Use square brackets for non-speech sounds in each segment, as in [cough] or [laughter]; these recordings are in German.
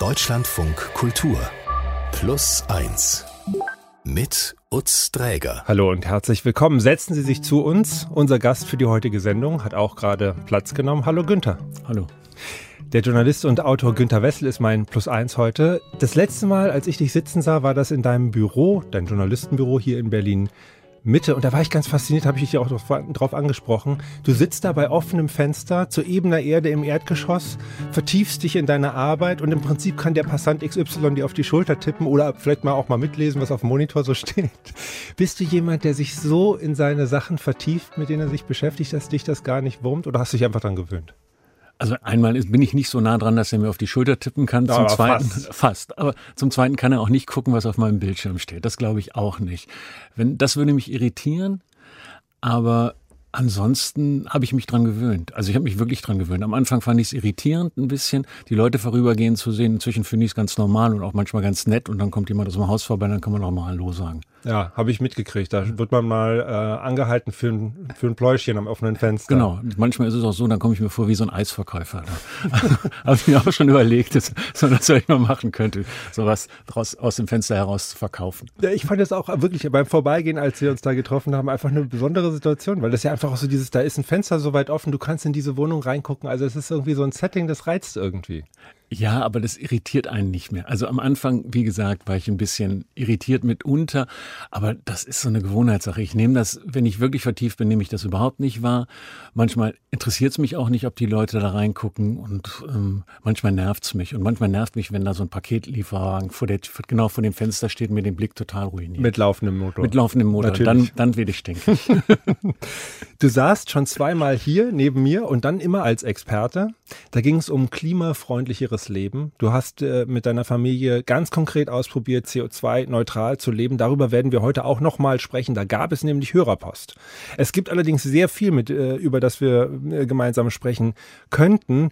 Deutschlandfunk Kultur Plus 1 mit Utz Dräger. Hallo und herzlich willkommen. Setzen Sie sich zu uns. Unser Gast für die heutige Sendung hat auch gerade Platz genommen. Hallo Günther. Hallo. Der Journalist und Autor Günther Wessel ist mein Plus eins heute. Das letzte Mal, als ich dich sitzen sah, war das in deinem Büro, dein Journalistenbüro hier in Berlin Mitte. Und da war ich ganz fasziniert, habe ich dich auch drauf angesprochen. Du sitzt da bei offenem Fenster zu ebener Erde im Erdgeschoss, vertiefst dich in deine Arbeit und im Prinzip kann der Passant XY dir auf die Schulter tippen oder vielleicht mal auch mal mitlesen, was auf dem Monitor so [laughs] steht. Bist du jemand, der sich so in seine Sachen vertieft, mit denen er sich beschäftigt, dass dich das gar nicht wurmt oder hast du dich einfach dran gewöhnt? Also einmal bin ich nicht so nah dran, dass er mir auf die Schulter tippen kann. Zum zweiten fast. [laughs] fast. Aber zum zweiten kann er auch nicht gucken, was auf meinem Bildschirm steht. Das glaube ich auch nicht. Wenn das würde mich irritieren, aber Ansonsten habe ich mich dran gewöhnt. Also ich habe mich wirklich dran gewöhnt. Am Anfang fand ich es irritierend ein bisschen, die Leute vorübergehen zu sehen. Inzwischen finde ich es ganz normal und auch manchmal ganz nett. Und dann kommt jemand aus dem Haus vorbei, dann kann man auch mal Hallo sagen. Ja, habe ich mitgekriegt. Da wird man mal äh, angehalten für ein, für ein Pläuschchen am offenen Fenster. Genau. Manchmal ist es auch so, dann komme ich mir vor wie so ein Eisverkäufer. [laughs] habe ich mir auch schon überlegt, dass man das vielleicht mal machen könnte, sowas draus, aus dem Fenster heraus zu verkaufen. Ja, ich fand das auch wirklich beim Vorbeigehen, als wir uns da getroffen haben, einfach eine besondere Situation, weil das ja einfach auch so dieses, da ist ein Fenster so weit offen, du kannst in diese Wohnung reingucken. Also es ist irgendwie so ein Setting, das reizt irgendwie. Ja, aber das irritiert einen nicht mehr. Also am Anfang, wie gesagt, war ich ein bisschen irritiert mitunter, aber das ist so eine Gewohnheitssache. Ich nehme das, wenn ich wirklich vertieft bin, nehme ich das überhaupt nicht wahr. Manchmal interessiert es mich auch nicht, ob die Leute da reingucken und ähm, manchmal nervt es mich. Und manchmal nervt mich, wenn da so ein Paketlieferwagen vor der, genau vor dem Fenster steht und mir den Blick total ruiniert. Mit laufendem Motor. Mit laufendem Motor. Natürlich. Dann, dann werde ich stinken. [laughs] du saßt schon zweimal hier neben mir und dann immer als Experte. Da ging es um klimafreundlichere anderes Leben. Du hast äh, mit deiner Familie ganz konkret ausprobiert, CO2-neutral zu leben. Darüber werden wir heute auch nochmal sprechen. Da gab es nämlich Hörerpost. Es gibt allerdings sehr viel, mit, äh, über das wir äh, gemeinsam sprechen könnten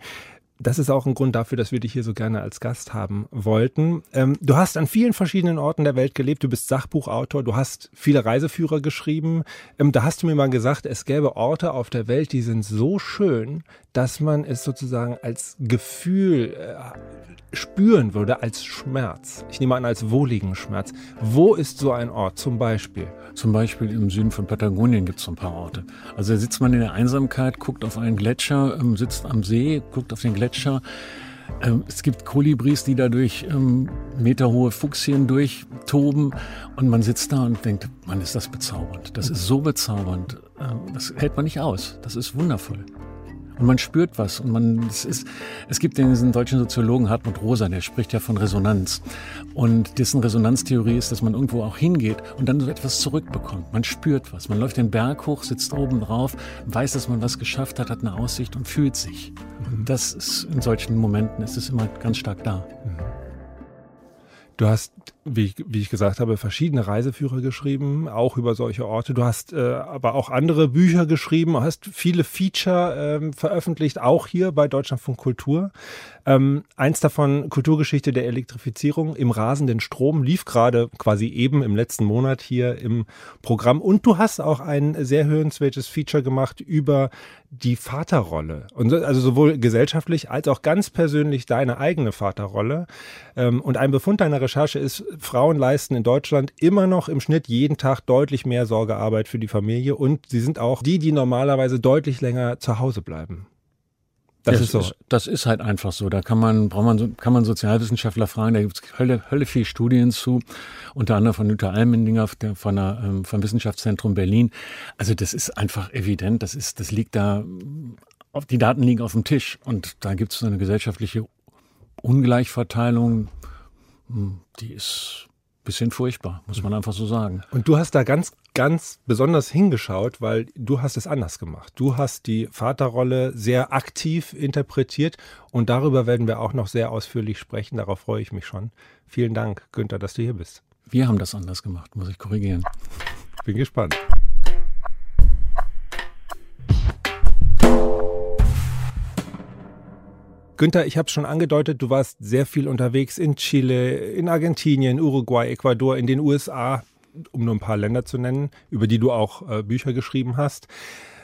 das ist auch ein Grund dafür, dass wir dich hier so gerne als Gast haben wollten. Ähm, du hast an vielen verschiedenen Orten der Welt gelebt. Du bist Sachbuchautor. Du hast viele Reiseführer geschrieben. Ähm, da hast du mir mal gesagt, es gäbe Orte auf der Welt, die sind so schön, dass man es sozusagen als Gefühl äh, spüren würde, als Schmerz. Ich nehme an, als wohligen Schmerz. Wo ist so ein Ort zum Beispiel? Zum Beispiel im Süden von Patagonien gibt es so ein paar Orte. Also da sitzt man in der Einsamkeit, guckt auf einen Gletscher, ähm, sitzt am See, guckt auf den Gletscher. Ähm, es gibt Kolibris, die da durch ähm, meterhohe Fuchsien durchtoben und man sitzt da und denkt, man ist das bezaubernd. Das ist so bezaubernd. Ähm, das hält man nicht aus. Das ist wundervoll. Und man spürt was. Und man, es ist, es gibt diesen deutschen Soziologen Hartmut Rosa, der spricht ja von Resonanz. Und dessen Resonanztheorie ist, dass man irgendwo auch hingeht und dann so etwas zurückbekommt. Man spürt was. Man läuft den Berg hoch, sitzt oben drauf, weiß, dass man was geschafft hat, hat eine Aussicht und fühlt sich. Und das ist in solchen Momenten ist es immer ganz stark da. Du hast wie wie ich gesagt habe, verschiedene Reiseführer geschrieben, auch über solche Orte. Du hast äh, aber auch andere Bücher geschrieben, hast viele Feature ähm, veröffentlicht, auch hier bei Deutschlandfunk Kultur. Ähm, eins davon, Kulturgeschichte der Elektrifizierung im rasenden Strom, lief gerade quasi eben im letzten Monat hier im Programm. Und du hast auch ein sehr hörenswertes Feature gemacht über die Vaterrolle. Und also sowohl gesellschaftlich als auch ganz persönlich deine eigene Vaterrolle. Ähm, und ein Befund deiner Recherche ist, Frauen leisten in Deutschland immer noch im Schnitt jeden Tag deutlich mehr Sorgearbeit für die Familie und sie sind auch die, die normalerweise deutlich länger zu Hause bleiben. Das, das ist so. Ist, das ist halt einfach so. Da kann man, braucht man, kann man Sozialwissenschaftler fragen. Da gibt es Hölle, Hölle viel Studien zu. Unter anderem von Jutta Almendinger von der, ähm, vom Wissenschaftszentrum Berlin. Also das ist einfach evident. Das ist, das liegt da, die Daten liegen auf dem Tisch. Und da gibt es so eine gesellschaftliche Ungleichverteilung. Hm, die ist ein bisschen furchtbar, muss man einfach so sagen. Und du hast da ganz, ganz besonders hingeschaut, weil du hast es anders gemacht. Du hast die Vaterrolle sehr aktiv interpretiert und darüber werden wir auch noch sehr ausführlich sprechen. Darauf freue ich mich schon. Vielen Dank, Günther, dass du hier bist. Wir haben das anders gemacht, muss ich korrigieren. Bin gespannt. Günther, ich habe es schon angedeutet, du warst sehr viel unterwegs in Chile, in Argentinien, Uruguay, Ecuador, in den USA, um nur ein paar Länder zu nennen, über die du auch äh, Bücher geschrieben hast.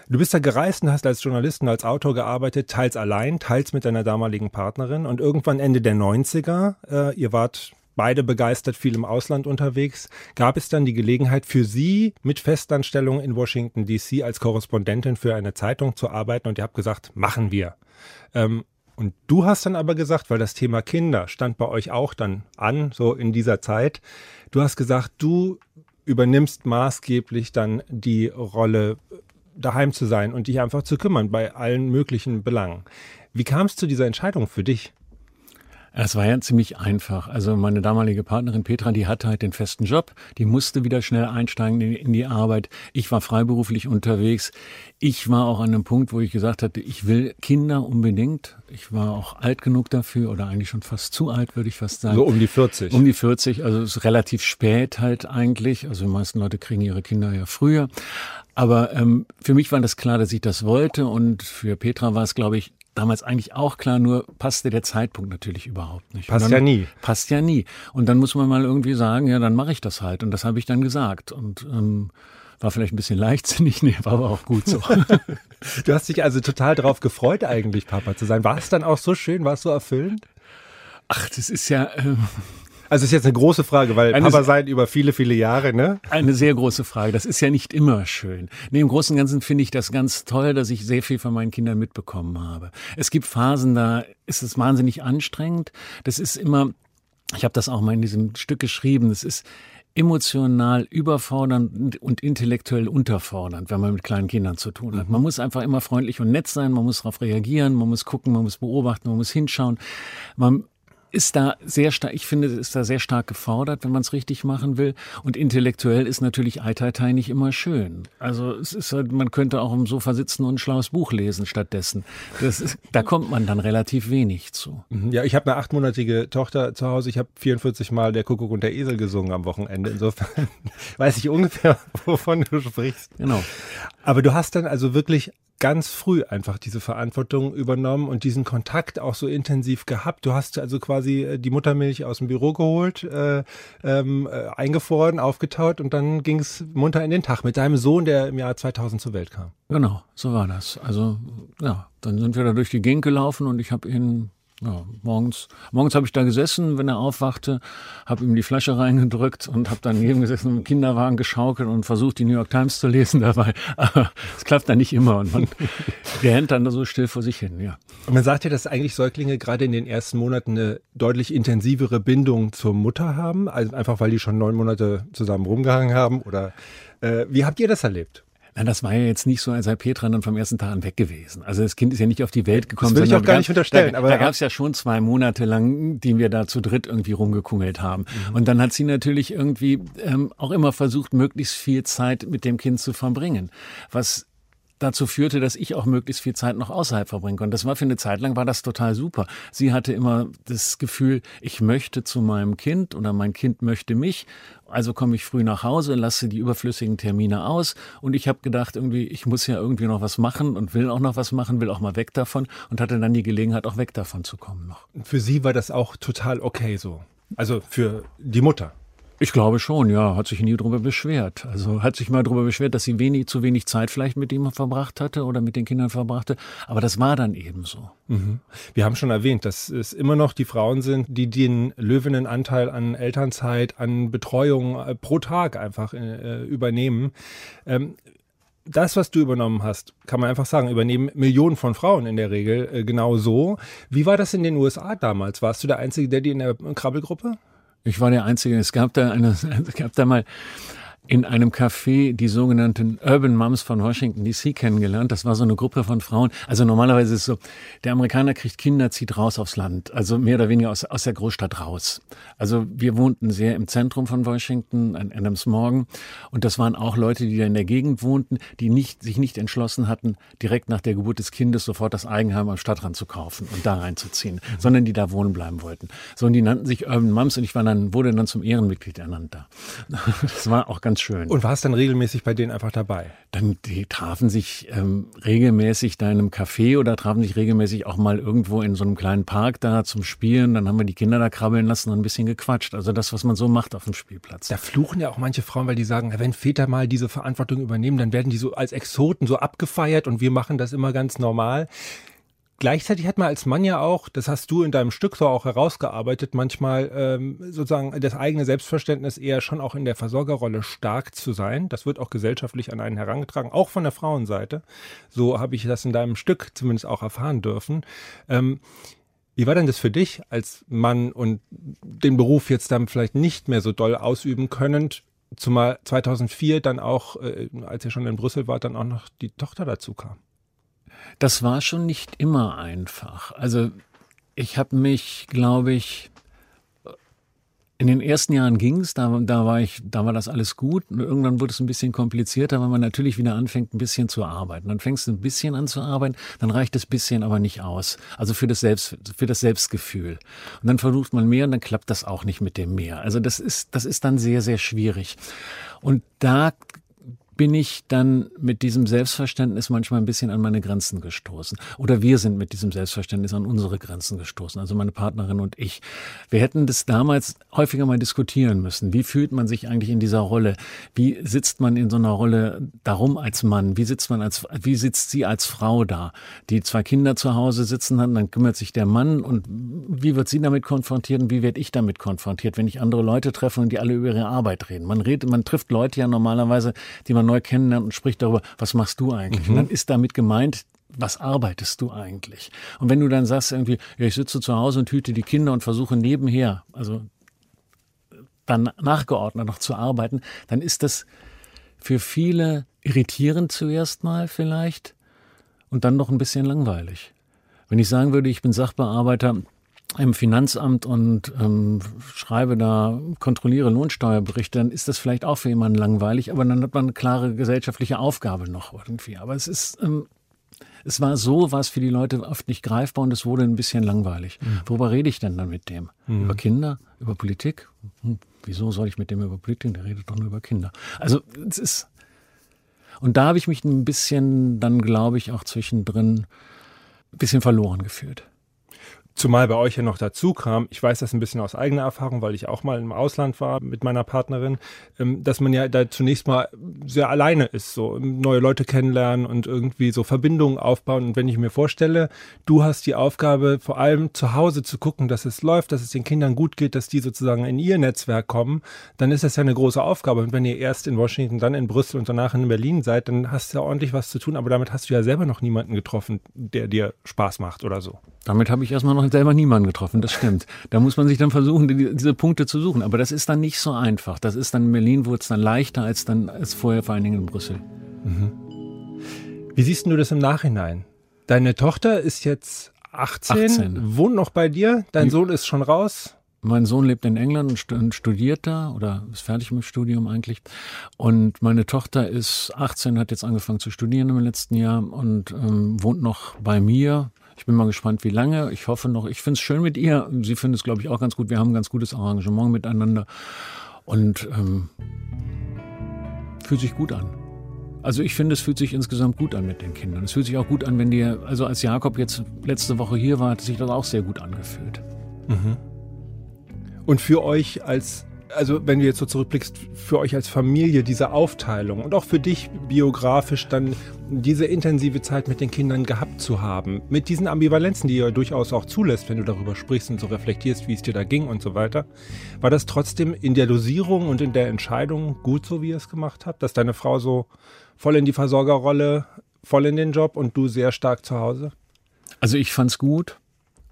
Du bist da gereist und hast als Journalist und als Autor gearbeitet, teils allein, teils mit deiner damaligen Partnerin. Und irgendwann Ende der 90er, äh, ihr wart beide begeistert viel im Ausland unterwegs, gab es dann die Gelegenheit für Sie mit Festanstellung in Washington DC als Korrespondentin für eine Zeitung zu arbeiten und ihr habt gesagt, machen wir. Ähm, und du hast dann aber gesagt, weil das Thema Kinder stand bei euch auch dann an, so in dieser Zeit, du hast gesagt, du übernimmst maßgeblich dann die Rolle, daheim zu sein und dich einfach zu kümmern bei allen möglichen Belangen. Wie kam es zu dieser Entscheidung für dich? Es war ja ziemlich einfach. Also meine damalige Partnerin Petra, die hatte halt den festen Job, die musste wieder schnell einsteigen in die Arbeit. Ich war freiberuflich unterwegs. Ich war auch an einem Punkt, wo ich gesagt hatte, ich will Kinder unbedingt. Ich war auch alt genug dafür oder eigentlich schon fast zu alt, würde ich fast sagen. So um die 40. Um die 40, also es ist relativ spät halt eigentlich. Also die meisten Leute kriegen ihre Kinder ja früher. Aber ähm, für mich war das klar, dass ich das wollte und für Petra war es, glaube ich, damals eigentlich auch klar, nur passte der Zeitpunkt natürlich überhaupt nicht. Passt dann, ja nie. Passt ja nie. Und dann muss man mal irgendwie sagen, ja, dann mache ich das halt. Und das habe ich dann gesagt. Und ähm, war vielleicht ein bisschen [laughs] leichtsinnig, nee, war aber auch gut so. [laughs] du hast dich also total darauf gefreut, eigentlich Papa zu sein. War es dann auch so schön? War es so erfüllend? Ach, das ist ja. Äh, also ist jetzt eine große Frage, weil eine, Papa sein über viele, viele Jahre, ne? Eine sehr große Frage. Das ist ja nicht immer schön. Nee, im Großen und Ganzen finde ich das ganz toll, dass ich sehr viel von meinen Kindern mitbekommen habe. Es gibt Phasen, da ist es wahnsinnig anstrengend. Das ist immer, ich habe das auch mal in diesem Stück geschrieben, das ist emotional überfordernd und intellektuell unterfordernd, wenn man mit kleinen Kindern zu tun hat. Man muss einfach immer freundlich und nett sein, man muss darauf reagieren, man muss gucken, man muss beobachten, man muss hinschauen. Man ist da sehr stark, ich finde, ist da sehr stark gefordert, wenn man es richtig machen will. Und intellektuell ist natürlich Eitaitai nicht immer schön. Also es ist halt, man könnte auch im Sofa sitzen und ein schlaues Buch lesen stattdessen. Ist, da kommt man dann relativ wenig zu. Mhm. Ja, ich habe eine achtmonatige Tochter zu Hause. Ich habe 44 Mal der Kuckuck und der Esel gesungen am Wochenende. Insofern [laughs] weiß ich ungefähr, [laughs] wovon du sprichst. Genau. Aber du hast dann also wirklich ganz früh einfach diese Verantwortung übernommen und diesen Kontakt auch so intensiv gehabt. Du hast also quasi äh, die Muttermilch aus dem Büro geholt, äh, ähm, äh, eingefroren, aufgetaut und dann ging es munter in den Tag mit deinem Sohn, der im Jahr 2000 zur Welt kam. Genau, so war das. Also ja, dann sind wir da durch die Gegend gelaufen und ich habe ihn ja, morgens, morgens habe ich da gesessen, wenn er aufwachte, habe ihm die Flasche reingedrückt und habe dann neben gesessen im Kinderwagen geschaukelt und versucht, die New York Times zu lesen [laughs] dabei. Aber es klappt dann nicht immer und man [laughs] rennt dann so still vor sich hin, ja. Und man sagt ja, dass eigentlich Säuglinge gerade in den ersten Monaten eine deutlich intensivere Bindung zur Mutter haben, also einfach weil die schon neun Monate zusammen rumgehangen haben oder äh, wie habt ihr das erlebt? Na, das war ja jetzt nicht so, als sei Petra dann vom ersten Tag an weg gewesen. Also das Kind ist ja nicht auf die Welt gekommen. Das will ich auch gar nicht unterstellen. Da, aber da gab es ja schon zwei Monate lang, die wir da zu dritt irgendwie rumgekungelt haben. Mhm. Und dann hat sie natürlich irgendwie ähm, auch immer versucht, möglichst viel Zeit mit dem Kind zu verbringen. Was dazu führte, dass ich auch möglichst viel Zeit noch außerhalb verbringen konnte. Das war für eine Zeit lang war das total super. Sie hatte immer das Gefühl, ich möchte zu meinem Kind oder mein Kind möchte mich. Also komme ich früh nach Hause, lasse die überflüssigen Termine aus und ich habe gedacht, irgendwie, ich muss ja irgendwie noch was machen und will auch noch was machen, will auch mal weg davon und hatte dann die Gelegenheit, auch weg davon zu kommen noch. Für Sie war das auch total okay so. Also für die Mutter. Ich glaube schon, ja. Hat sich nie darüber beschwert. Also hat sich mal darüber beschwert, dass sie wenig, zu wenig Zeit vielleicht mit ihm verbracht hatte oder mit den Kindern verbrachte. Aber das war dann eben so. Mhm. Wir haben schon erwähnt, dass es immer noch die Frauen sind, die den Löwinnenanteil an Elternzeit, an Betreuung äh, pro Tag einfach äh, übernehmen. Ähm, das, was du übernommen hast, kann man einfach sagen, übernehmen Millionen von Frauen in der Regel äh, genau so. Wie war das in den USA damals? Warst du der einzige Daddy in der Krabbelgruppe? Ich war der Einzige. Es gab da eine, [laughs] es gab da mal in einem Café die sogenannten Urban Moms von Washington DC kennengelernt. Das war so eine Gruppe von Frauen. Also normalerweise ist es so, der Amerikaner kriegt Kinder, zieht raus aufs Land. Also mehr oder weniger aus, aus der Großstadt raus. Also wir wohnten sehr im Zentrum von Washington, an Adams Morgan. Und das waren auch Leute, die da in der Gegend wohnten, die nicht, sich nicht entschlossen hatten, direkt nach der Geburt des Kindes sofort das Eigenheim am Stadtrand zu kaufen und da reinzuziehen, mhm. sondern die da wohnen bleiben wollten. So, und die nannten sich Urban Moms und ich war dann, wurde dann zum Ehrenmitglied ernannt da. [laughs] Das war auch ganz ganz schön. Und warst dann regelmäßig bei denen einfach dabei? Dann, die trafen sich ähm, regelmäßig da in einem Café oder trafen sich regelmäßig auch mal irgendwo in so einem kleinen Park da zum Spielen. Dann haben wir die Kinder da krabbeln lassen und ein bisschen gequatscht. Also das, was man so macht auf dem Spielplatz. Da fluchen ja auch manche Frauen, weil die sagen, wenn Väter mal diese Verantwortung übernehmen, dann werden die so als Exoten so abgefeiert und wir machen das immer ganz normal. Gleichzeitig hat man als Mann ja auch, das hast du in deinem Stück so auch herausgearbeitet, manchmal ähm, sozusagen das eigene Selbstverständnis eher schon auch in der Versorgerrolle stark zu sein. Das wird auch gesellschaftlich an einen herangetragen, auch von der Frauenseite. So habe ich das in deinem Stück zumindest auch erfahren dürfen. Ähm, wie war denn das für dich als Mann und den Beruf jetzt dann vielleicht nicht mehr so doll ausüben können? Zumal 2004 dann auch, äh, als ihr schon in Brüssel wart, dann auch noch die Tochter dazu kam. Das war schon nicht immer einfach. Also ich habe mich, glaube ich, in den ersten Jahren ging es, da, da, war ich, da war das alles gut. Und irgendwann wurde es ein bisschen komplizierter, weil man natürlich wieder anfängt, ein bisschen zu arbeiten. Dann fängst du ein bisschen an zu arbeiten, dann reicht das bisschen aber nicht aus. Also für das, Selbst, für das Selbstgefühl. Und dann versucht man mehr und dann klappt das auch nicht mit dem mehr. Also das ist, das ist dann sehr, sehr schwierig. Und da bin ich dann mit diesem Selbstverständnis manchmal ein bisschen an meine Grenzen gestoßen. Oder wir sind mit diesem Selbstverständnis an unsere Grenzen gestoßen, also meine Partnerin und ich. Wir hätten das damals häufiger mal diskutieren müssen. Wie fühlt man sich eigentlich in dieser Rolle? Wie sitzt man in so einer Rolle darum als Mann? Wie sitzt man als, wie sitzt sie als Frau da? Die zwei Kinder zu Hause sitzen hat, dann kümmert sich der Mann und wie wird sie damit konfrontiert und wie werde ich damit konfrontiert, wenn ich andere Leute treffe und die alle über ihre Arbeit reden? Man redet, man trifft Leute ja normalerweise, die man man neu kennenlernt und spricht darüber, was machst du eigentlich? Mhm. Und dann ist damit gemeint, was arbeitest du eigentlich? Und wenn du dann sagst irgendwie, ja, ich sitze zu Hause und hüte die Kinder und versuche nebenher, also dann nachgeordnet noch zu arbeiten, dann ist das für viele irritierend zuerst mal vielleicht und dann noch ein bisschen langweilig. Wenn ich sagen würde, ich bin Sachbearbeiter im Finanzamt und ähm, schreibe da, kontrolliere Lohnsteuerberichte, dann ist das vielleicht auch für jemanden langweilig, aber dann hat man eine klare gesellschaftliche Aufgabe noch irgendwie. Aber es ist, ähm, es war so, war es für die Leute oft nicht greifbar und es wurde ein bisschen langweilig. Mhm. Worüber rede ich denn dann mit dem? Mhm. Über Kinder? Über Politik? Hm, wieso soll ich mit dem über Politik? Der redet doch nur über Kinder. Also es ist. Und da habe ich mich ein bisschen dann, glaube ich, auch zwischendrin ein bisschen verloren gefühlt. Zumal bei euch ja noch dazu kam, ich weiß das ein bisschen aus eigener Erfahrung, weil ich auch mal im Ausland war mit meiner Partnerin, ähm, dass man ja da zunächst mal sehr alleine ist, so neue Leute kennenlernen und irgendwie so Verbindungen aufbauen. Und wenn ich mir vorstelle, du hast die Aufgabe, vor allem zu Hause zu gucken, dass es läuft, dass es den Kindern gut geht, dass die sozusagen in ihr Netzwerk kommen, dann ist das ja eine große Aufgabe. Und wenn ihr erst in Washington, dann in Brüssel und danach in Berlin seid, dann hast du ja ordentlich was zu tun. Aber damit hast du ja selber noch niemanden getroffen, der dir Spaß macht oder so. Damit habe ich erstmal noch selber niemanden getroffen, das stimmt. Da muss man sich dann versuchen, die, diese Punkte zu suchen. Aber das ist dann nicht so einfach. Das ist dann in Berlin wurde es dann leichter als dann als vorher vor allen Dingen in Brüssel. Mhm. Wie siehst du das im Nachhinein? Deine Tochter ist jetzt 18, 18. wohnt noch bei dir, dein die, Sohn ist schon raus. Mein Sohn lebt in England und studiert da oder ist fertig mit dem Studium eigentlich. Und meine Tochter ist 18, hat jetzt angefangen zu studieren im letzten Jahr und ähm, wohnt noch bei mir. Ich bin mal gespannt, wie lange. Ich hoffe noch, ich finde es schön mit ihr. Sie findet es, glaube ich, auch ganz gut. Wir haben ein ganz gutes Arrangement miteinander. Und ähm, fühlt sich gut an. Also ich finde, es fühlt sich insgesamt gut an mit den Kindern. Es fühlt sich auch gut an, wenn die, also als Jakob jetzt letzte Woche hier war, hat sich das auch sehr gut angefühlt. Mhm. Und für euch als also wenn du jetzt so zurückblickst, für euch als Familie diese Aufteilung und auch für dich biografisch dann diese intensive Zeit mit den Kindern gehabt zu haben, mit diesen Ambivalenzen, die ihr durchaus auch zulässt, wenn du darüber sprichst und so reflektierst, wie es dir da ging und so weiter, war das trotzdem in der Dosierung und in der Entscheidung gut so, wie ihr es gemacht habt, dass deine Frau so voll in die Versorgerrolle, voll in den Job und du sehr stark zu Hause? Also ich fand's gut,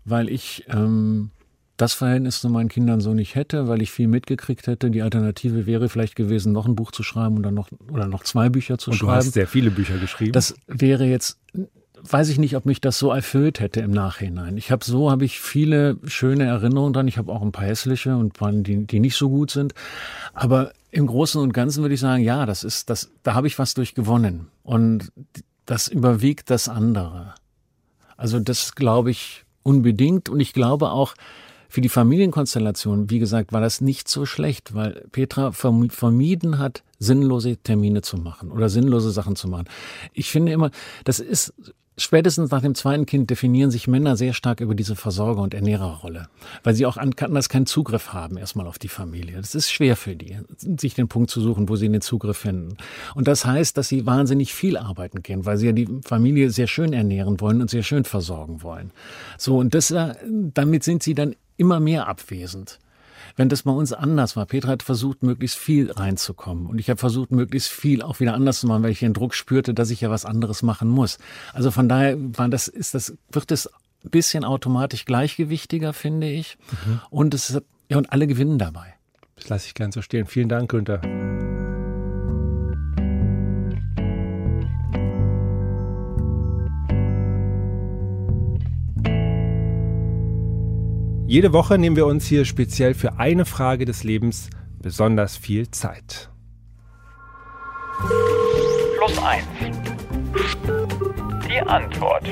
weil ich ähm, das Verhältnis zu meinen Kindern so nicht hätte, weil ich viel mitgekriegt hätte. Die Alternative wäre vielleicht gewesen, noch ein Buch zu schreiben und dann noch oder noch zwei Bücher zu und schreiben. Du hast sehr viele Bücher geschrieben. Das wäre jetzt weiß ich nicht, ob mich das so erfüllt hätte im Nachhinein. Ich habe so habe ich viele schöne Erinnerungen dran. Ich habe auch ein paar hässliche und paar, die, die nicht so gut sind. Aber im Großen und Ganzen würde ich sagen, ja, das ist das. Da habe ich was durch gewonnen und das überwiegt das andere. Also das glaube ich unbedingt und ich glaube auch, für die Familienkonstellation, wie gesagt, war das nicht so schlecht, weil Petra vermieden hat, sinnlose Termine zu machen oder sinnlose Sachen zu machen. Ich finde immer, das ist Spätestens nach dem zweiten Kind definieren sich Männer sehr stark über diese Versorger- und Ernährerrolle, weil sie auch anders keinen Zugriff haben erstmal auf die Familie. Das ist schwer für die, sich den Punkt zu suchen, wo sie den Zugriff finden. Und das heißt, dass sie wahnsinnig viel arbeiten gehen, weil sie ja die Familie sehr schön ernähren wollen und sehr schön versorgen wollen. So, und das, äh, damit sind sie dann immer mehr abwesend wenn das bei uns anders war. Petra hat versucht, möglichst viel reinzukommen. Und ich habe versucht, möglichst viel auch wieder anders zu machen, weil ich den Druck spürte, dass ich ja was anderes machen muss. Also von daher war das, ist das, wird es ein bisschen automatisch gleichgewichtiger, finde ich. Mhm. Und es ja, und alle gewinnen dabei. Das lasse ich gern so stehen. Vielen Dank, Günther. Jede Woche nehmen wir uns hier speziell für eine Frage des Lebens besonders viel Zeit. Plus eins. Die Antwort.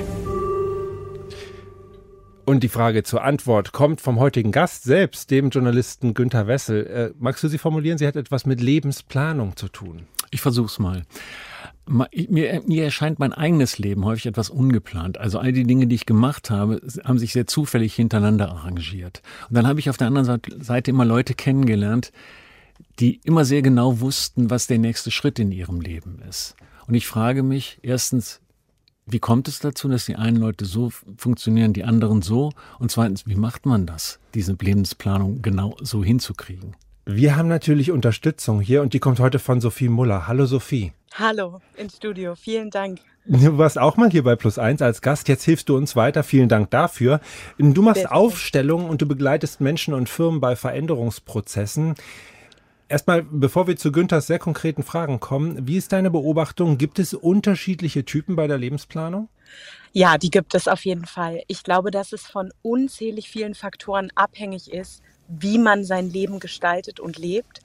Und die Frage zur Antwort kommt vom heutigen Gast selbst, dem Journalisten Günter Wessel. Äh, magst du sie formulieren? Sie hat etwas mit Lebensplanung zu tun. Ich versuch's mal mir, mir erscheint mein eigenes Leben häufig etwas ungeplant. Also all die Dinge, die ich gemacht habe, haben sich sehr zufällig hintereinander arrangiert. Und dann habe ich auf der anderen Seite immer Leute kennengelernt, die immer sehr genau wussten, was der nächste Schritt in ihrem Leben ist. Und ich frage mich erstens, wie kommt es dazu, dass die einen Leute so funktionieren, die anderen so? Und zweitens, wie macht man das, diese Lebensplanung genau so hinzukriegen? Wir haben natürlich Unterstützung hier und die kommt heute von Sophie Muller. Hallo Sophie. Hallo ins Studio, vielen Dank. Du warst auch mal hier bei Plus Eins als Gast. Jetzt hilfst du uns weiter. Vielen Dank dafür. Du machst Bitte. Aufstellungen und du begleitest Menschen und Firmen bei Veränderungsprozessen. Erstmal, bevor wir zu Günthers sehr konkreten Fragen kommen, wie ist deine Beobachtung? Gibt es unterschiedliche Typen bei der Lebensplanung? Ja, die gibt es auf jeden Fall. Ich glaube, dass es von unzählig vielen Faktoren abhängig ist, wie man sein Leben gestaltet und lebt.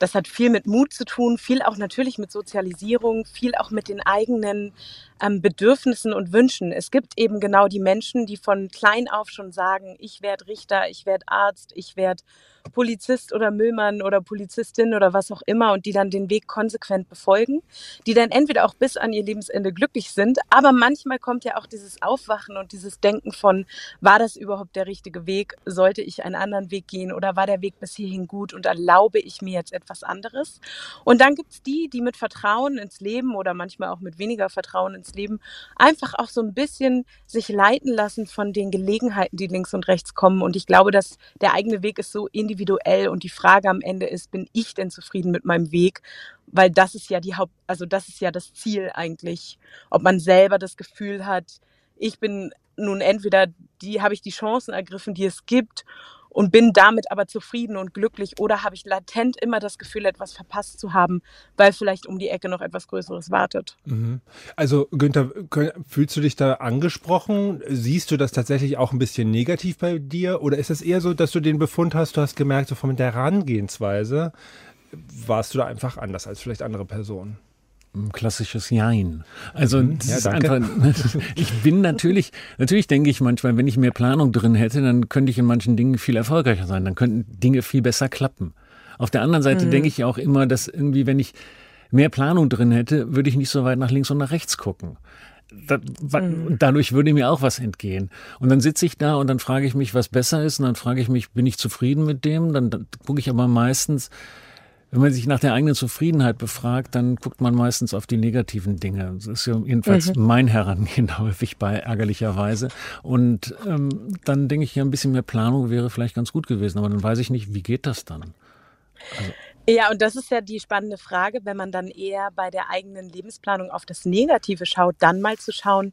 Das hat viel mit Mut zu tun, viel auch natürlich mit Sozialisierung, viel auch mit den eigenen ähm, Bedürfnissen und Wünschen. Es gibt eben genau die Menschen, die von klein auf schon sagen, ich werde Richter, ich werde Arzt, ich werde Polizist oder Müllmann oder Polizistin oder was auch immer und die dann den Weg konsequent befolgen, die dann entweder auch bis an ihr Lebensende glücklich sind, aber manchmal kommt ja auch dieses Aufwachen und dieses Denken von, war das überhaupt der richtige Weg? Sollte ich einen anderen Weg gehen oder war der Weg bis hierhin gut und erlaube ich mir jetzt etwas anderes? Und dann gibt es die, die mit Vertrauen ins Leben oder manchmal auch mit weniger Vertrauen ins Leben einfach auch so ein bisschen sich leiten lassen von den Gelegenheiten, die links und rechts kommen. Und ich glaube, dass der eigene Weg ist so individuell individuell und die Frage am Ende ist, bin ich denn zufrieden mit meinem Weg? Weil das ist ja die Haupt, also das ist ja das Ziel eigentlich, ob man selber das Gefühl hat, ich bin nun entweder die, habe ich die Chancen ergriffen, die es gibt und bin damit aber zufrieden und glücklich oder habe ich latent immer das Gefühl, etwas verpasst zu haben, weil vielleicht um die Ecke noch etwas Größeres wartet. Mhm. Also Günther, fühlst du dich da angesprochen? Siehst du das tatsächlich auch ein bisschen negativ bei dir oder ist es eher so, dass du den Befund hast, du hast gemerkt, so von der Herangehensweise warst du da einfach anders als vielleicht andere Personen? Klassisches Jein. Also mhm. ja, ist einfach, [laughs] ich bin natürlich, natürlich denke ich manchmal, wenn ich mehr Planung drin hätte, dann könnte ich in manchen Dingen viel erfolgreicher sein, dann könnten Dinge viel besser klappen. Auf der anderen Seite mhm. denke ich auch immer, dass irgendwie, wenn ich mehr Planung drin hätte, würde ich nicht so weit nach links und nach rechts gucken. Da, mhm. Dadurch würde mir auch was entgehen. Und dann sitze ich da und dann frage ich mich, was besser ist. Und dann frage ich mich, bin ich zufrieden mit dem? Dann, dann gucke ich aber meistens, wenn man sich nach der eigenen Zufriedenheit befragt, dann guckt man meistens auf die negativen Dinge. Das ist ja jedenfalls mhm. mein Herangehen [laughs] häufig bei ärgerlicherweise. Und ähm, dann denke ich, ja, ein bisschen mehr Planung wäre vielleicht ganz gut gewesen. Aber dann weiß ich nicht, wie geht das dann? Also, ja, und das ist ja die spannende Frage, wenn man dann eher bei der eigenen Lebensplanung auf das Negative schaut, dann mal zu schauen,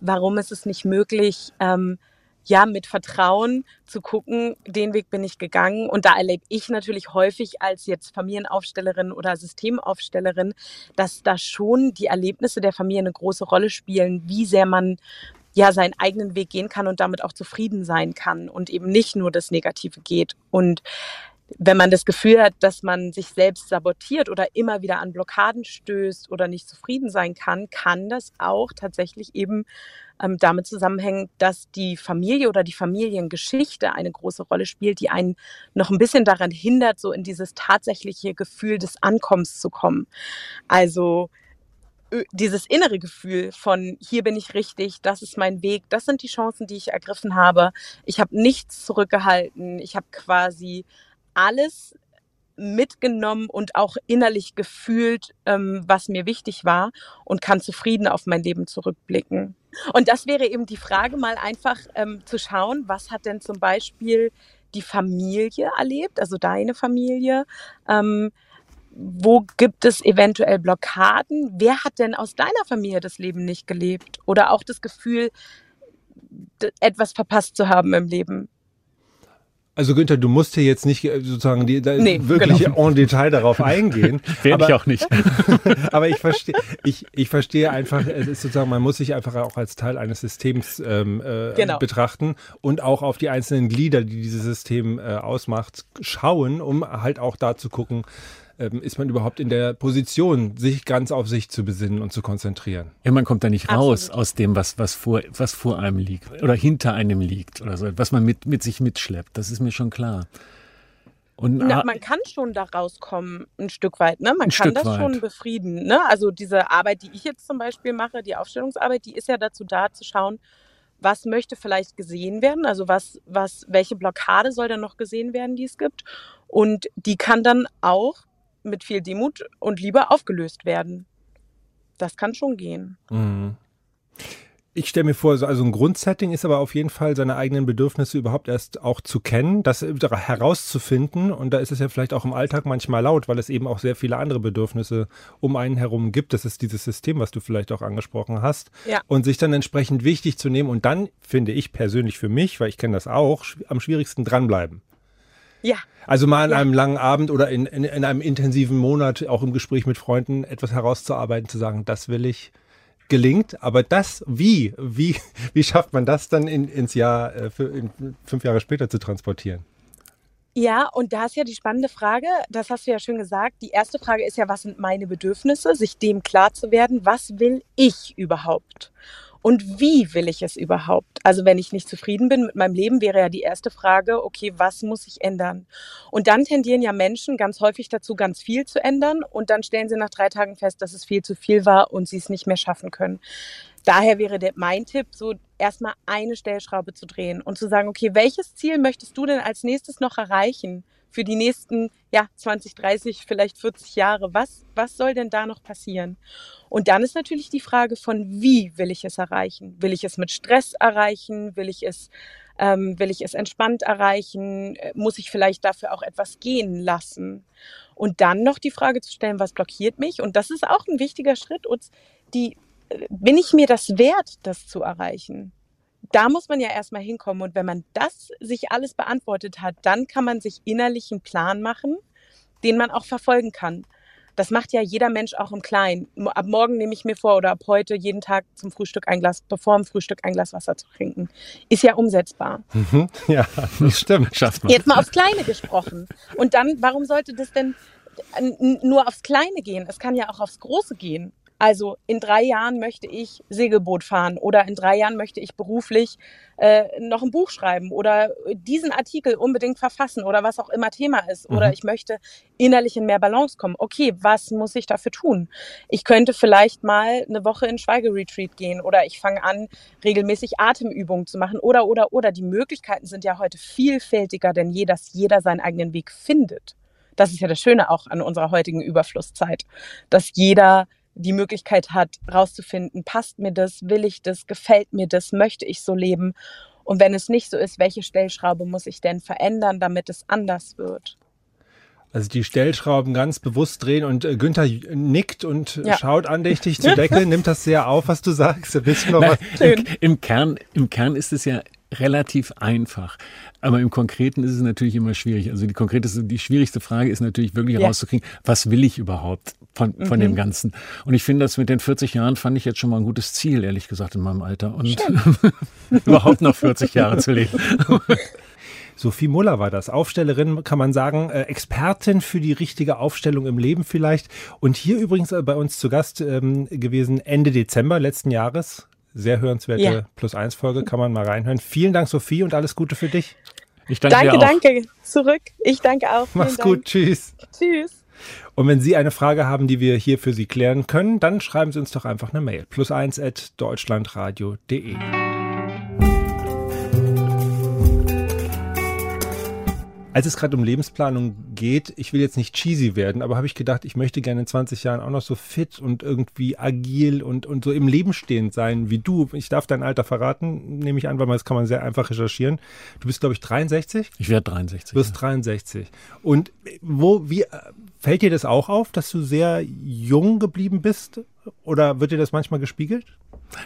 warum ist es nicht möglich, ähm, ja, mit Vertrauen zu gucken, den Weg bin ich gegangen. Und da erlebe ich natürlich häufig als jetzt Familienaufstellerin oder Systemaufstellerin, dass da schon die Erlebnisse der Familie eine große Rolle spielen, wie sehr man ja seinen eigenen Weg gehen kann und damit auch zufrieden sein kann und eben nicht nur das Negative geht. Und wenn man das Gefühl hat, dass man sich selbst sabotiert oder immer wieder an Blockaden stößt oder nicht zufrieden sein kann, kann das auch tatsächlich eben ähm, damit zusammenhängen, dass die Familie oder die Familiengeschichte eine große Rolle spielt, die einen noch ein bisschen daran hindert, so in dieses tatsächliche Gefühl des Ankommens zu kommen. Also dieses innere Gefühl von hier bin ich richtig, das ist mein Weg, das sind die Chancen, die ich ergriffen habe. Ich habe nichts zurückgehalten. Ich habe quasi alles mitgenommen und auch innerlich gefühlt, ähm, was mir wichtig war und kann zufrieden auf mein Leben zurückblicken. Und das wäre eben die Frage, mal einfach ähm, zu schauen, was hat denn zum Beispiel die Familie erlebt, also deine Familie? Ähm, wo gibt es eventuell Blockaden? Wer hat denn aus deiner Familie das Leben nicht gelebt? Oder auch das Gefühl, etwas verpasst zu haben im Leben? Also Günther, du musst hier jetzt nicht äh, sozusagen die, nee, wirklich genau. en Detail darauf [laughs] eingehen. Werde ich auch nicht. [laughs] aber ich verstehe, ich, ich verstehe einfach, es ist sozusagen, man muss sich einfach auch als Teil eines Systems ähm, äh, genau. betrachten und auch auf die einzelnen Glieder, die dieses System äh, ausmacht, schauen, um halt auch da zu gucken, ähm, ist man überhaupt in der Position, sich ganz auf sich zu besinnen und zu konzentrieren. Ja, man kommt da nicht Absolut. raus aus dem, was, was, vor, was vor einem liegt oder hinter einem liegt oder so, was man mit, mit sich mitschleppt. Das ist mir schon klar. Und Na, man kann schon da rauskommen, ein Stück weit. Ne? Man kann das weit. schon befrieden. Ne? Also diese Arbeit, die ich jetzt zum Beispiel mache, die Aufstellungsarbeit, die ist ja dazu da, zu schauen, was möchte vielleicht gesehen werden, also was, was, welche Blockade soll dann noch gesehen werden, die es gibt. Und die kann dann auch mit viel Demut und Liebe aufgelöst werden. Das kann schon gehen. Mhm. Ich stelle mir vor, also ein Grundsetting ist aber auf jeden Fall, seine eigenen Bedürfnisse überhaupt erst auch zu kennen, das herauszufinden. Und da ist es ja vielleicht auch im Alltag manchmal laut, weil es eben auch sehr viele andere Bedürfnisse um einen herum gibt. Das ist dieses System, was du vielleicht auch angesprochen hast. Ja. Und sich dann entsprechend wichtig zu nehmen. Und dann finde ich persönlich für mich, weil ich kenne das auch, am schwierigsten dranbleiben. Ja. Also mal an ja. einem langen Abend oder in, in, in, einem intensiven Monat, auch im Gespräch mit Freunden, etwas herauszuarbeiten, zu sagen, das will ich, gelingt. Aber das, wie, wie, wie schafft man das dann in, ins Jahr, äh, für, in, fünf Jahre später zu transportieren? Ja, und da ist ja die spannende Frage, das hast du ja schön gesagt. Die erste Frage ist ja, was sind meine Bedürfnisse, sich dem klar zu werden, was will ich überhaupt? Und wie will ich es überhaupt? Also wenn ich nicht zufrieden bin mit meinem Leben, wäre ja die erste Frage, okay, was muss ich ändern? Und dann tendieren ja Menschen ganz häufig dazu, ganz viel zu ändern. Und dann stellen sie nach drei Tagen fest, dass es viel zu viel war und sie es nicht mehr schaffen können. Daher wäre der, mein Tipp, so erstmal eine Stellschraube zu drehen und zu sagen, okay, welches Ziel möchtest du denn als nächstes noch erreichen? Für die nächsten ja, 20, 30, vielleicht 40 Jahre. Was, was soll denn da noch passieren? Und dann ist natürlich die Frage von, wie will ich es erreichen? Will ich es mit Stress erreichen? Will ich es, ähm, will ich es entspannt erreichen? Äh, muss ich vielleicht dafür auch etwas gehen lassen? Und dann noch die Frage zu stellen, was blockiert mich? Und das ist auch ein wichtiger Schritt, uns die, äh, bin ich mir das wert, das zu erreichen? Da muss man ja erstmal hinkommen. Und wenn man das sich alles beantwortet hat, dann kann man sich innerlich einen Plan machen, den man auch verfolgen kann. Das macht ja jeder Mensch auch im Kleinen. Ab morgen nehme ich mir vor oder ab heute jeden Tag zum Frühstück ein Glas, bevor im Frühstück ein Glas Wasser zu trinken. Ist ja umsetzbar. Mhm. Ja, das stimmt. Schafft man. Jetzt mal aufs Kleine gesprochen. Und dann, warum sollte das denn nur aufs Kleine gehen? Es kann ja auch aufs Große gehen. Also in drei Jahren möchte ich Segelboot fahren oder in drei Jahren möchte ich beruflich äh, noch ein Buch schreiben oder diesen Artikel unbedingt verfassen oder was auch immer Thema ist. Mhm. Oder ich möchte innerlich in mehr Balance kommen. Okay, was muss ich dafür tun? Ich könnte vielleicht mal eine Woche in Schweigeretreat gehen oder ich fange an, regelmäßig Atemübungen zu machen oder, oder, oder. Die Möglichkeiten sind ja heute vielfältiger denn je, dass jeder seinen eigenen Weg findet. Das ist ja das Schöne auch an unserer heutigen Überflusszeit, dass jeder die Möglichkeit hat, rauszufinden, passt mir das, will ich das, gefällt mir das, möchte ich so leben. Und wenn es nicht so ist, welche Stellschraube muss ich denn verändern, damit es anders wird? Also die Stellschrauben ganz bewusst drehen und äh, Günther nickt und ja. schaut andächtig zu [laughs] Deckel, nimmt das sehr auf, was du sagst. Willst du noch Nein, was? Im, Im, Kern, Im Kern ist es ja relativ einfach. Aber im Konkreten ist es natürlich immer schwierig. Also die konkrete, die schwierigste Frage ist natürlich wirklich ja. rauszukriegen, was will ich überhaupt von, von mhm. dem Ganzen? Und ich finde, das mit den 40 Jahren fand ich jetzt schon mal ein gutes Ziel, ehrlich gesagt, in meinem Alter. Und [laughs] überhaupt noch 40 Jahre zu leben. [laughs] Sophie Muller war das. Aufstellerin, kann man sagen, äh, Expertin für die richtige Aufstellung im Leben vielleicht. Und hier übrigens äh, bei uns zu Gast ähm, gewesen Ende Dezember letzten Jahres. Sehr hörenswerte ja. Plus-1-Folge, kann man mal reinhören. Vielen Dank, Sophie, und alles Gute für dich. Ich danke danke, danke. Zurück. Ich danke auch. Vielen Mach's Dank. gut. Tschüss. Tschüss. Und wenn Sie eine Frage haben, die wir hier für Sie klären können, dann schreiben Sie uns doch einfach eine Mail. Plus eins at deutschlandradio.de. Als es gerade um Lebensplanung geht, ich will jetzt nicht cheesy werden, aber habe ich gedacht, ich möchte gerne in 20 Jahren auch noch so fit und irgendwie agil und, und so im Leben stehend sein wie du. Ich darf dein Alter verraten, nehme ich an, weil das kann man sehr einfach recherchieren. Du bist, glaube ich, 63? Ich werde 63. Du bist ja. 63. Und wo, wie, fällt dir das auch auf, dass du sehr jung geblieben bist? Oder wird dir das manchmal gespiegelt?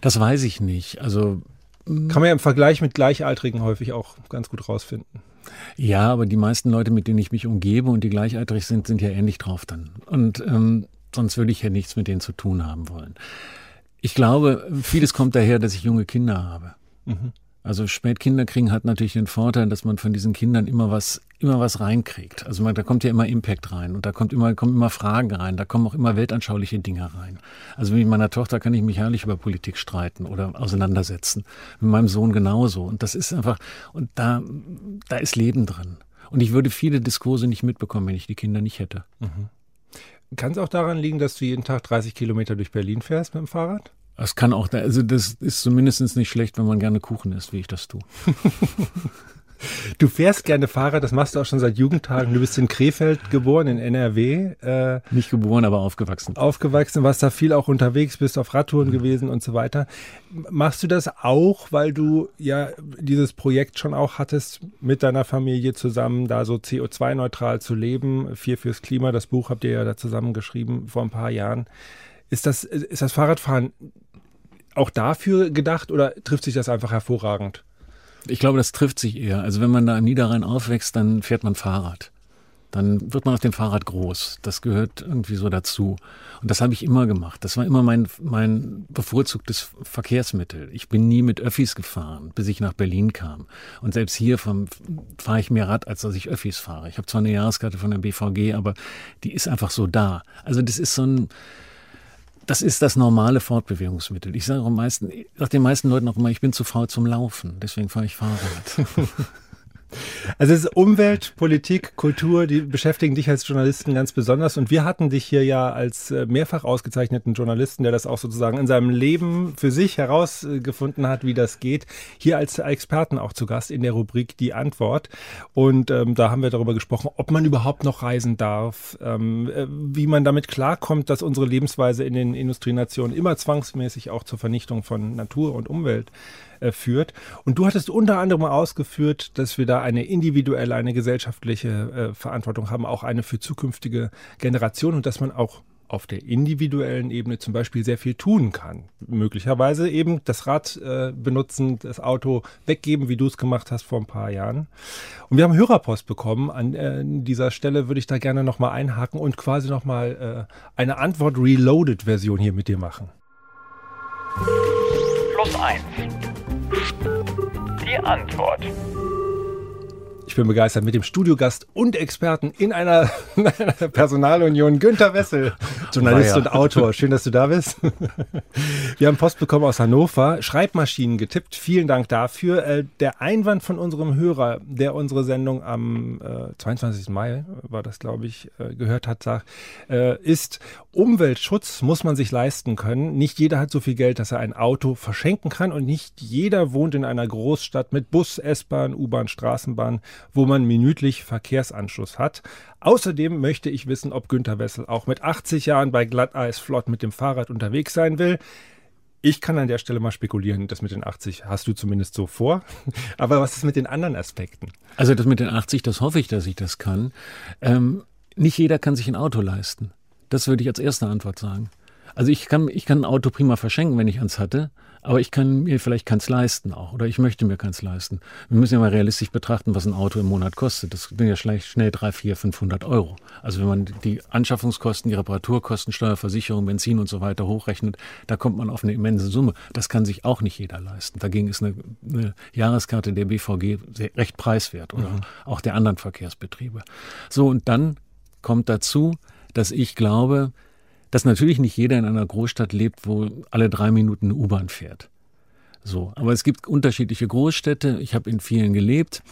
Das weiß ich nicht. Also. Kann man ja im Vergleich mit Gleichaltrigen häufig auch ganz gut rausfinden. Ja, aber die meisten Leute, mit denen ich mich umgebe und die gleichaltrig sind, sind ja ähnlich drauf dann. Und ähm, sonst würde ich ja nichts mit denen zu tun haben wollen. Ich glaube, vieles kommt daher, dass ich junge Kinder habe. Mhm. Also Spätkinder kriegen hat natürlich den Vorteil, dass man von diesen Kindern immer was, immer was reinkriegt. Also man, da kommt ja immer Impact rein und da kommt immer, kommen immer Fragen rein, da kommen auch immer weltanschauliche Dinge rein. Also mit meiner Tochter kann ich mich herrlich über Politik streiten oder auseinandersetzen. Mit meinem Sohn genauso. Und das ist einfach, und da, da ist Leben drin. Und ich würde viele Diskurse nicht mitbekommen, wenn ich die Kinder nicht hätte. Mhm. Kann es auch daran liegen, dass du jeden Tag 30 Kilometer durch Berlin fährst mit dem Fahrrad? Das kann auch, also das ist zumindest nicht schlecht, wenn man gerne Kuchen isst, wie ich das tue. Du fährst gerne Fahrrad, das machst du auch schon seit Jugendtagen. Du bist in Krefeld geboren, in NRW. Äh, Nicht geboren, aber aufgewachsen. Aufgewachsen, warst da viel auch unterwegs, bist auf Radtouren mhm. gewesen und so weiter. Machst du das auch, weil du ja dieses Projekt schon auch hattest, mit deiner Familie zusammen da so CO2-neutral zu leben? Vier fürs Klima, das Buch habt ihr ja da zusammen geschrieben vor ein paar Jahren. Ist das, ist das Fahrradfahren auch dafür gedacht oder trifft sich das einfach hervorragend? Ich glaube, das trifft sich eher. Also wenn man da im Niederrhein aufwächst, dann fährt man Fahrrad. Dann wird man auf dem Fahrrad groß. Das gehört irgendwie so dazu. Und das habe ich immer gemacht. Das war immer mein, mein bevorzugtes Verkehrsmittel. Ich bin nie mit Öffis gefahren, bis ich nach Berlin kam. Und selbst hier fahre ich mehr Rad, als dass ich Öffis fahre. Ich habe zwar eine Jahreskarte von der BVG, aber die ist einfach so da. Also das ist so ein, das ist das normale Fortbewegungsmittel. Ich sage, meisten, sage den meisten Leuten auch immer, ich bin zu faul zum Laufen, deswegen fahre ich Fahrrad. [laughs] Also es ist Umwelt, Politik, Kultur, die beschäftigen dich als Journalisten ganz besonders. Und wir hatten dich hier ja als äh, mehrfach ausgezeichneten Journalisten, der das auch sozusagen in seinem Leben für sich herausgefunden hat, wie das geht, hier als Experten auch zu Gast in der Rubrik Die Antwort. Und ähm, da haben wir darüber gesprochen, ob man überhaupt noch reisen darf, ähm, äh, wie man damit klarkommt, dass unsere Lebensweise in den Industrienationen immer zwangsmäßig auch zur Vernichtung von Natur und Umwelt äh, führt. Und du hattest unter anderem ausgeführt, dass wir da eine individuelle, eine gesellschaftliche äh, Verantwortung haben, auch eine für zukünftige Generationen und dass man auch auf der individuellen Ebene zum Beispiel sehr viel tun kann. Möglicherweise eben das Rad äh, benutzen, das Auto weggeben, wie du es gemacht hast vor ein paar Jahren. Und wir haben Hörerpost bekommen. An äh, dieser Stelle würde ich da gerne nochmal einhaken und quasi nochmal äh, eine Antwort-Reloaded-Version hier mit dir machen. Plus eins. Antwort. Ich bin begeistert mit dem Studiogast und Experten in einer, [laughs] einer Personalunion, Günter Wessel, [laughs] Journalist und Autor. Schön, dass du da bist. [laughs] Wir haben Post bekommen aus Hannover, Schreibmaschinen getippt. Vielen Dank dafür. Äh, der Einwand von unserem Hörer, der unsere Sendung am 22. Äh, Mai, war das glaube ich, äh, gehört hat, sagt, ist, Umweltschutz muss man sich leisten können. Nicht jeder hat so viel Geld, dass er ein Auto verschenken kann und nicht jeder wohnt in einer Großstadt mit Bus, S-Bahn, U-Bahn, Straßenbahn wo man minütlich Verkehrsanschluss hat. Außerdem möchte ich wissen, ob Günter Wessel auch mit 80 Jahren bei Glatteis flott mit dem Fahrrad unterwegs sein will. Ich kann an der Stelle mal spekulieren, das mit den 80 hast du zumindest so vor. [laughs] Aber was ist mit den anderen Aspekten? Also das mit den 80, das hoffe ich, dass ich das kann. Ähm, nicht jeder kann sich ein Auto leisten. Das würde ich als erste Antwort sagen. Also ich kann, ich kann ein Auto prima verschenken, wenn ich eins hatte. Aber ich kann mir vielleicht keins leisten auch. Oder ich möchte mir keins leisten. Wir müssen ja mal realistisch betrachten, was ein Auto im Monat kostet. Das sind ja schnell drei, vier, 500 Euro. Also wenn man die Anschaffungskosten, die Reparaturkosten, Steuerversicherung, Benzin und so weiter hochrechnet, da kommt man auf eine immense Summe. Das kann sich auch nicht jeder leisten. Dagegen ist eine, eine Jahreskarte der BVG recht preiswert oder mhm. auch der anderen Verkehrsbetriebe. So, und dann kommt dazu, dass ich glaube, dass natürlich nicht jeder in einer Großstadt lebt, wo alle drei Minuten eine U-Bahn fährt. So, aber es gibt unterschiedliche Großstädte. Ich habe in vielen gelebt.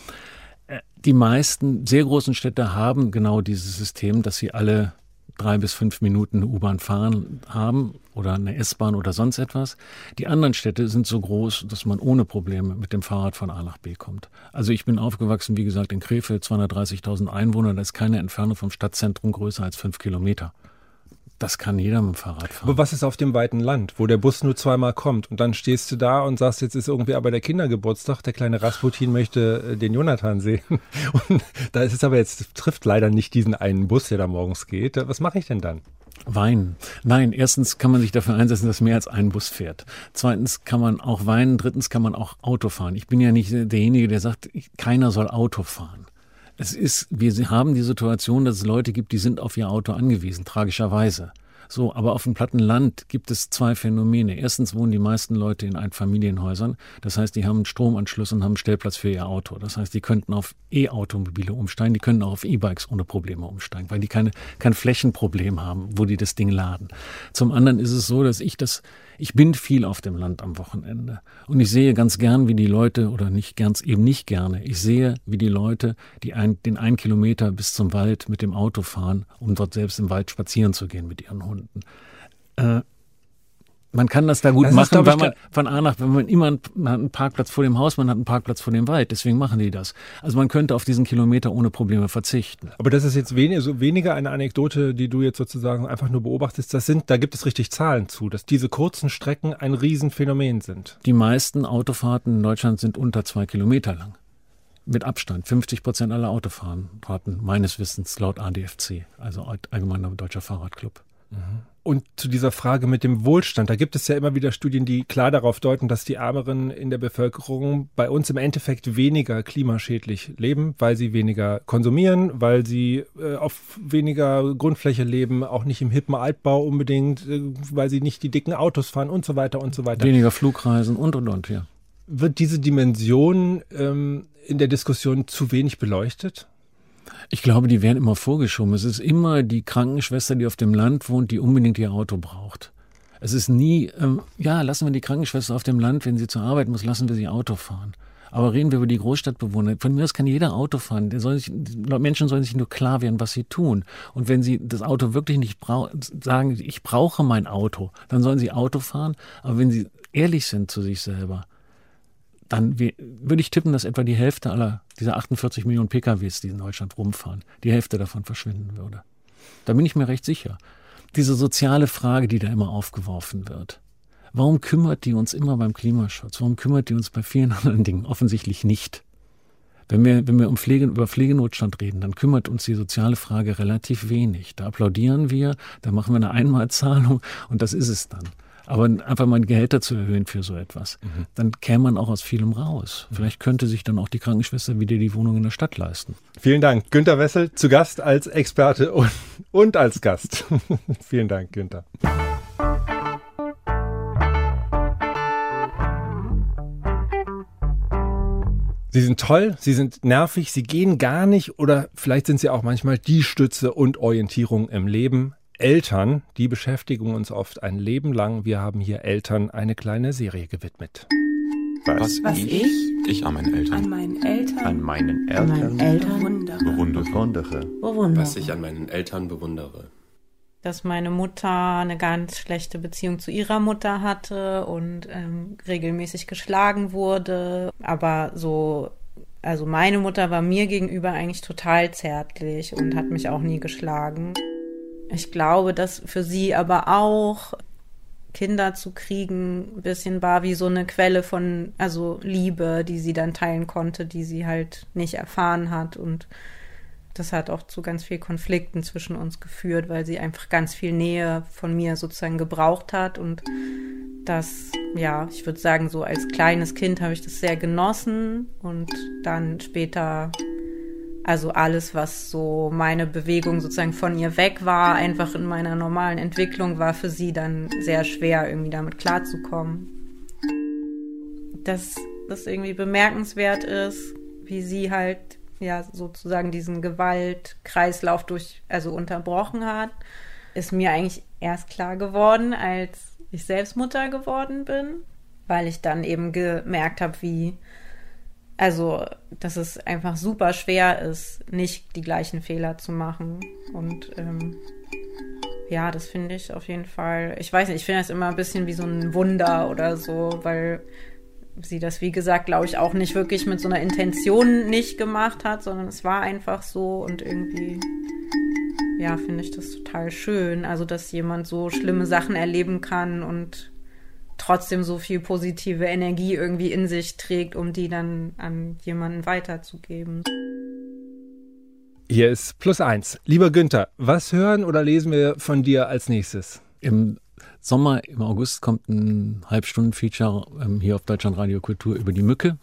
Äh, die meisten sehr großen Städte haben genau dieses System, dass sie alle drei bis fünf Minuten eine U-Bahn fahren haben oder eine S-Bahn oder sonst etwas. Die anderen Städte sind so groß, dass man ohne Probleme mit dem Fahrrad von A nach B kommt. Also ich bin aufgewachsen, wie gesagt, in Krefeld, 230.000 Einwohner, da ist keine Entfernung vom Stadtzentrum größer als fünf Kilometer. Das kann jeder mit dem Fahrrad fahren. Aber was ist auf dem weiten Land, wo der Bus nur zweimal kommt und dann stehst du da und sagst, jetzt ist irgendwie aber der Kindergeburtstag, der kleine Rasputin möchte äh, den Jonathan sehen. [laughs] Und da ist es aber jetzt, trifft leider nicht diesen einen Bus, der da morgens geht. Was mache ich denn dann? Weinen. Nein, erstens kann man sich dafür einsetzen, dass mehr als ein Bus fährt. Zweitens kann man auch weinen. Drittens kann man auch Auto fahren. Ich bin ja nicht derjenige, der sagt, keiner soll Auto fahren. Es ist, wir haben die Situation, dass es Leute gibt, die sind auf ihr Auto angewiesen, tragischerweise. So, aber auf dem platten Land gibt es zwei Phänomene. Erstens wohnen die meisten Leute in Einfamilienhäusern. Das heißt, die haben einen Stromanschluss und haben einen Stellplatz für ihr Auto. Das heißt, die könnten auf E-Automobile umsteigen, die können auch auf E-Bikes ohne Probleme umsteigen, weil die keine, kein Flächenproblem haben, wo die das Ding laden. Zum anderen ist es so, dass ich das ich bin viel auf dem Land am Wochenende und ich sehe ganz gern, wie die Leute, oder nicht ganz eben nicht gerne, ich sehe, wie die Leute, die ein, den einen Kilometer bis zum Wald mit dem Auto fahren, um dort selbst im Wald spazieren zu gehen mit ihren Hunden. Äh, man kann das da gut das machen, ist, weil man von A nach, wenn man immer einen, man hat einen Parkplatz vor dem Haus, man hat einen Parkplatz vor dem Wald, deswegen machen die das. Also man könnte auf diesen Kilometer ohne Probleme verzichten. Aber das ist jetzt wenig, so weniger eine Anekdote, die du jetzt sozusagen einfach nur beobachtest. Das sind, da gibt es richtig Zahlen zu, dass diese kurzen Strecken ein Riesenphänomen sind. Die meisten Autofahrten in Deutschland sind unter zwei Kilometer lang. Mit Abstand. 50 Prozent aller Autofahrten, meines Wissens laut ADFC, also Allgemeiner Deutscher Fahrradclub. Mhm. Und zu dieser Frage mit dem Wohlstand, da gibt es ja immer wieder Studien, die klar darauf deuten, dass die Ärmeren in der Bevölkerung bei uns im Endeffekt weniger klimaschädlich leben, weil sie weniger konsumieren, weil sie äh, auf weniger Grundfläche leben, auch nicht im hippen Altbau unbedingt, äh, weil sie nicht die dicken Autos fahren und so weiter und so weiter. Weniger Flugreisen und und und, ja. Wird diese Dimension ähm, in der Diskussion zu wenig beleuchtet? Ich glaube, die werden immer vorgeschoben. Es ist immer die Krankenschwester, die auf dem Land wohnt, die unbedingt ihr Auto braucht. Es ist nie, ähm, ja, lassen wir die Krankenschwester auf dem Land, wenn sie zur Arbeit muss, lassen wir sie Auto fahren. Aber reden wir über die Großstadtbewohner. Von mir aus kann jeder Auto fahren. Soll sich, Menschen sollen sich nur klar werden, was sie tun. Und wenn sie das Auto wirklich nicht brauchen, sagen, ich brauche mein Auto, dann sollen sie Auto fahren. Aber wenn sie ehrlich sind zu sich selber, dann würde ich tippen, dass etwa die Hälfte aller dieser 48 Millionen PKWs, die in Deutschland rumfahren, die Hälfte davon verschwinden würde. Da bin ich mir recht sicher. Diese soziale Frage, die da immer aufgeworfen wird. Warum kümmert die uns immer beim Klimaschutz? Warum kümmert die uns bei vielen [laughs] anderen Dingen? Offensichtlich nicht. Wenn wir, wenn wir um Pflege, über Pflegenotstand reden, dann kümmert uns die soziale Frage relativ wenig. Da applaudieren wir, da machen wir eine Einmalzahlung und das ist es dann. Aber einfach mal Gehälter zu erhöhen für so etwas, mhm. dann käme man auch aus vielem raus. Vielleicht könnte sich dann auch die Krankenschwester wieder die Wohnung in der Stadt leisten. Vielen Dank. Günter Wessel zu Gast als Experte [laughs] und, und als Gast. [laughs] Vielen Dank, Günter. Sie sind toll, sie sind nervig, sie gehen gar nicht oder vielleicht sind sie auch manchmal die Stütze und Orientierung im Leben. Eltern, die beschäftigen uns oft ein Leben lang. Wir haben hier Eltern eine kleine Serie gewidmet. Was, Was ich, ich, ich an meinen Eltern, an meinen Eltern, an meinen Eltern, an meinen Eltern bewundere. bewundere. bewundere. Was ich an meinen Eltern bewundere. Dass meine Mutter eine ganz schlechte Beziehung zu ihrer Mutter hatte und ähm, regelmäßig geschlagen wurde, aber so also meine Mutter war mir gegenüber eigentlich total zärtlich und hat mich auch nie geschlagen. Ich glaube, dass für sie aber auch Kinder zu kriegen ein bisschen war wie so eine Quelle von, also Liebe, die sie dann teilen konnte, die sie halt nicht erfahren hat. Und das hat auch zu ganz viel Konflikten zwischen uns geführt, weil sie einfach ganz viel Nähe von mir sozusagen gebraucht hat. Und das, ja, ich würde sagen, so als kleines Kind habe ich das sehr genossen. Und dann später, also alles, was so meine Bewegung sozusagen von ihr weg war, einfach in meiner normalen Entwicklung, war für sie dann sehr schwer, irgendwie damit klarzukommen. Dass das irgendwie bemerkenswert ist, wie sie halt ja sozusagen diesen Gewaltkreislauf durch, also unterbrochen hat, ist mir eigentlich erst klar geworden, als ich selbst Mutter geworden bin, weil ich dann eben gemerkt habe, wie, also, dass es einfach super schwer ist, nicht die gleichen Fehler zu machen. Und ähm, ja, das finde ich auf jeden Fall. Ich weiß nicht, ich finde das immer ein bisschen wie so ein Wunder oder so, weil sie das, wie gesagt, glaube ich, auch nicht wirklich mit so einer Intention nicht gemacht hat, sondern es war einfach so und irgendwie, ja, finde ich das total schön. Also, dass jemand so schlimme Sachen erleben kann und trotzdem so viel positive Energie irgendwie in sich trägt, um die dann an jemanden weiterzugeben. Hier ist Plus Eins. Lieber Günther, was hören oder lesen wir von dir als nächstes? Im Sommer, im August kommt ein Halbstunden-Feature ähm, hier auf Deutschland Radio Kultur über die Mücke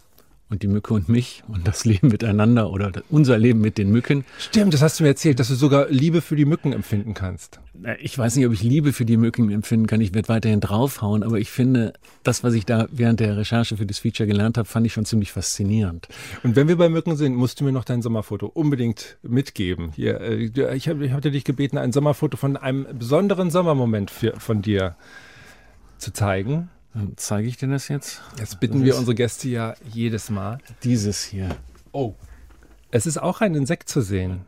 und die Mücke und mich und das Leben miteinander oder unser Leben mit den Mücken. Stimmt, das hast du mir erzählt, dass du sogar Liebe für die Mücken empfinden kannst. Ich weiß nicht, ob ich Liebe für die Mücken empfinden kann. Ich werde weiterhin draufhauen, aber ich finde, das, was ich da während der Recherche für das Feature gelernt habe, fand ich schon ziemlich faszinierend. Und wenn wir bei Mücken sind, musst du mir noch dein Sommerfoto unbedingt mitgeben. Hier, äh, ich, hab, hatte dich gebeten, ein Sommerfoto von einem besonderen Sommermoment für, von dir zu zeigen. Dann zeige ich dir das jetzt. Das bitten das wir unsere Gäste ja jedes Mal. Dieses hier. Oh. Es ist auch ein Insekt zu sehen.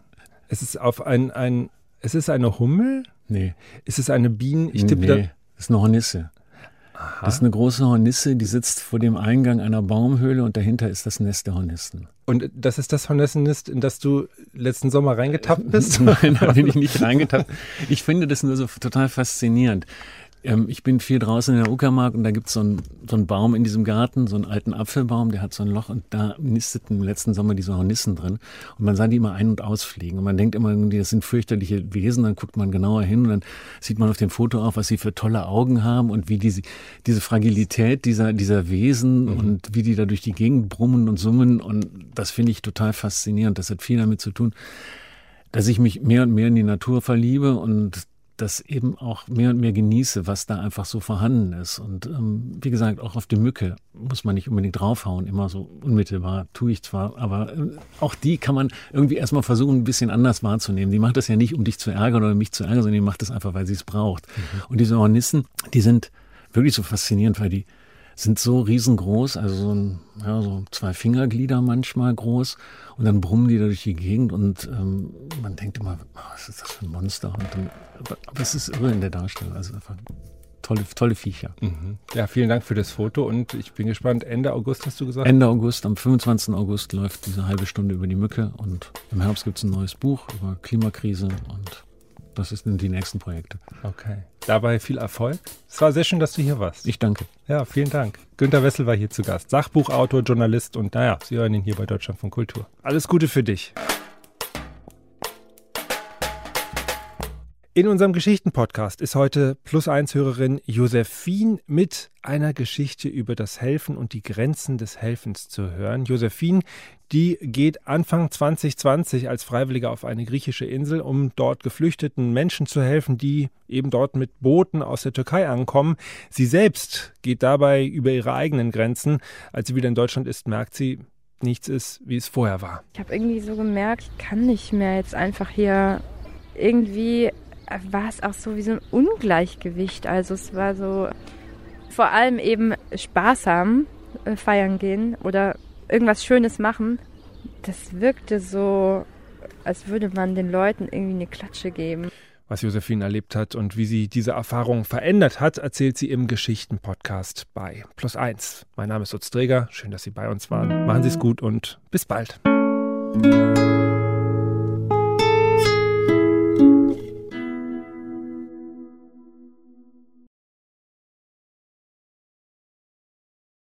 Es ist auf ein, ein es ist eine Hummel? Nee. Ist es eine Biene? Ich tippe nee, da das ist eine Hornisse. Aha. Das ist eine große Hornisse, die sitzt vor dem Eingang einer Baumhöhle und dahinter ist das Nest der Hornissen. Und das ist das Hornissennest, in das du letzten Sommer reingetappt bist? [laughs] Nein, da bin ich nicht [laughs] reingetappt. Ich finde das nur so total faszinierend. Ähm, ich bin viel draußen in der Uckermark und da gibt so es so einen Baum in diesem Garten, so einen alten Apfelbaum, der hat so ein Loch und da nisteten im letzten Sommer diese Hornissen drin. Und man sah die immer ein- und ausfliegen. Und man denkt immer, das sind fürchterliche Wesen, dann guckt man genauer hin und dann sieht man auf dem Foto auch, was sie für tolle Augen haben und wie diese, diese Fragilität dieser, dieser Wesen mhm. und wie die da durch die Gegend brummen und summen. Und das finde ich total faszinierend. Das hat viel damit zu tun, dass ich mich mehr und mehr in die Natur verliebe und das eben auch mehr und mehr genieße, was da einfach so vorhanden ist. Und ähm, wie gesagt, auch auf die Mücke muss man nicht unbedingt draufhauen, immer so unmittelbar, tue ich zwar, aber äh, auch die kann man irgendwie erstmal versuchen, ein bisschen anders wahrzunehmen. Die macht das ja nicht, um dich zu ärgern oder mich zu ärgern, sondern die macht das einfach, weil sie es braucht. Mhm. Und diese Hornissen, die sind wirklich so faszinierend, weil die sind so riesengroß, also so, ein, ja, so zwei Fingerglieder manchmal groß und dann brummen die da durch die Gegend und ähm, man denkt immer, was ist das für ein Monster? Dann, aber es ist irre in der Darstellung, also einfach tolle, tolle Viecher. Mhm. Ja, vielen Dank für das Foto und ich bin gespannt. Ende August hast du gesagt? Ende August, am 25. August läuft diese halbe Stunde über die Mücke und im Herbst gibt es ein neues Buch über Klimakrise und das sind die nächsten Projekte. Okay. Dabei viel Erfolg. Es war sehr schön, dass du hier warst. Ich danke. Ja, vielen Dank. Günter Wessel war hier zu Gast. Sachbuchautor, Journalist und naja, Sie hören ihn hier bei Deutschland von Kultur. Alles Gute für dich. In unserem Geschichtenpodcast ist heute Plus eins Hörerin Josephine mit einer Geschichte über das Helfen und die Grenzen des Helfens zu hören. Josephine, die geht Anfang 2020 als Freiwillige auf eine griechische Insel, um dort geflüchteten Menschen zu helfen, die eben dort mit Booten aus der Türkei ankommen. Sie selbst geht dabei über ihre eigenen Grenzen. Als sie wieder in Deutschland ist, merkt sie, nichts ist, wie es vorher war. Ich habe irgendwie so gemerkt, ich kann nicht mehr jetzt einfach hier irgendwie war es auch so wie so ein Ungleichgewicht. Also es war so vor allem eben sparsam äh, feiern gehen oder irgendwas Schönes machen. Das wirkte so, als würde man den Leuten irgendwie eine Klatsche geben. Was Josephine erlebt hat und wie sie diese Erfahrung verändert hat, erzählt sie im Geschichten-Podcast bei Plus Eins. Mein Name ist Utz Träger. Schön, dass Sie bei uns waren. Machen Sie es gut und bis bald.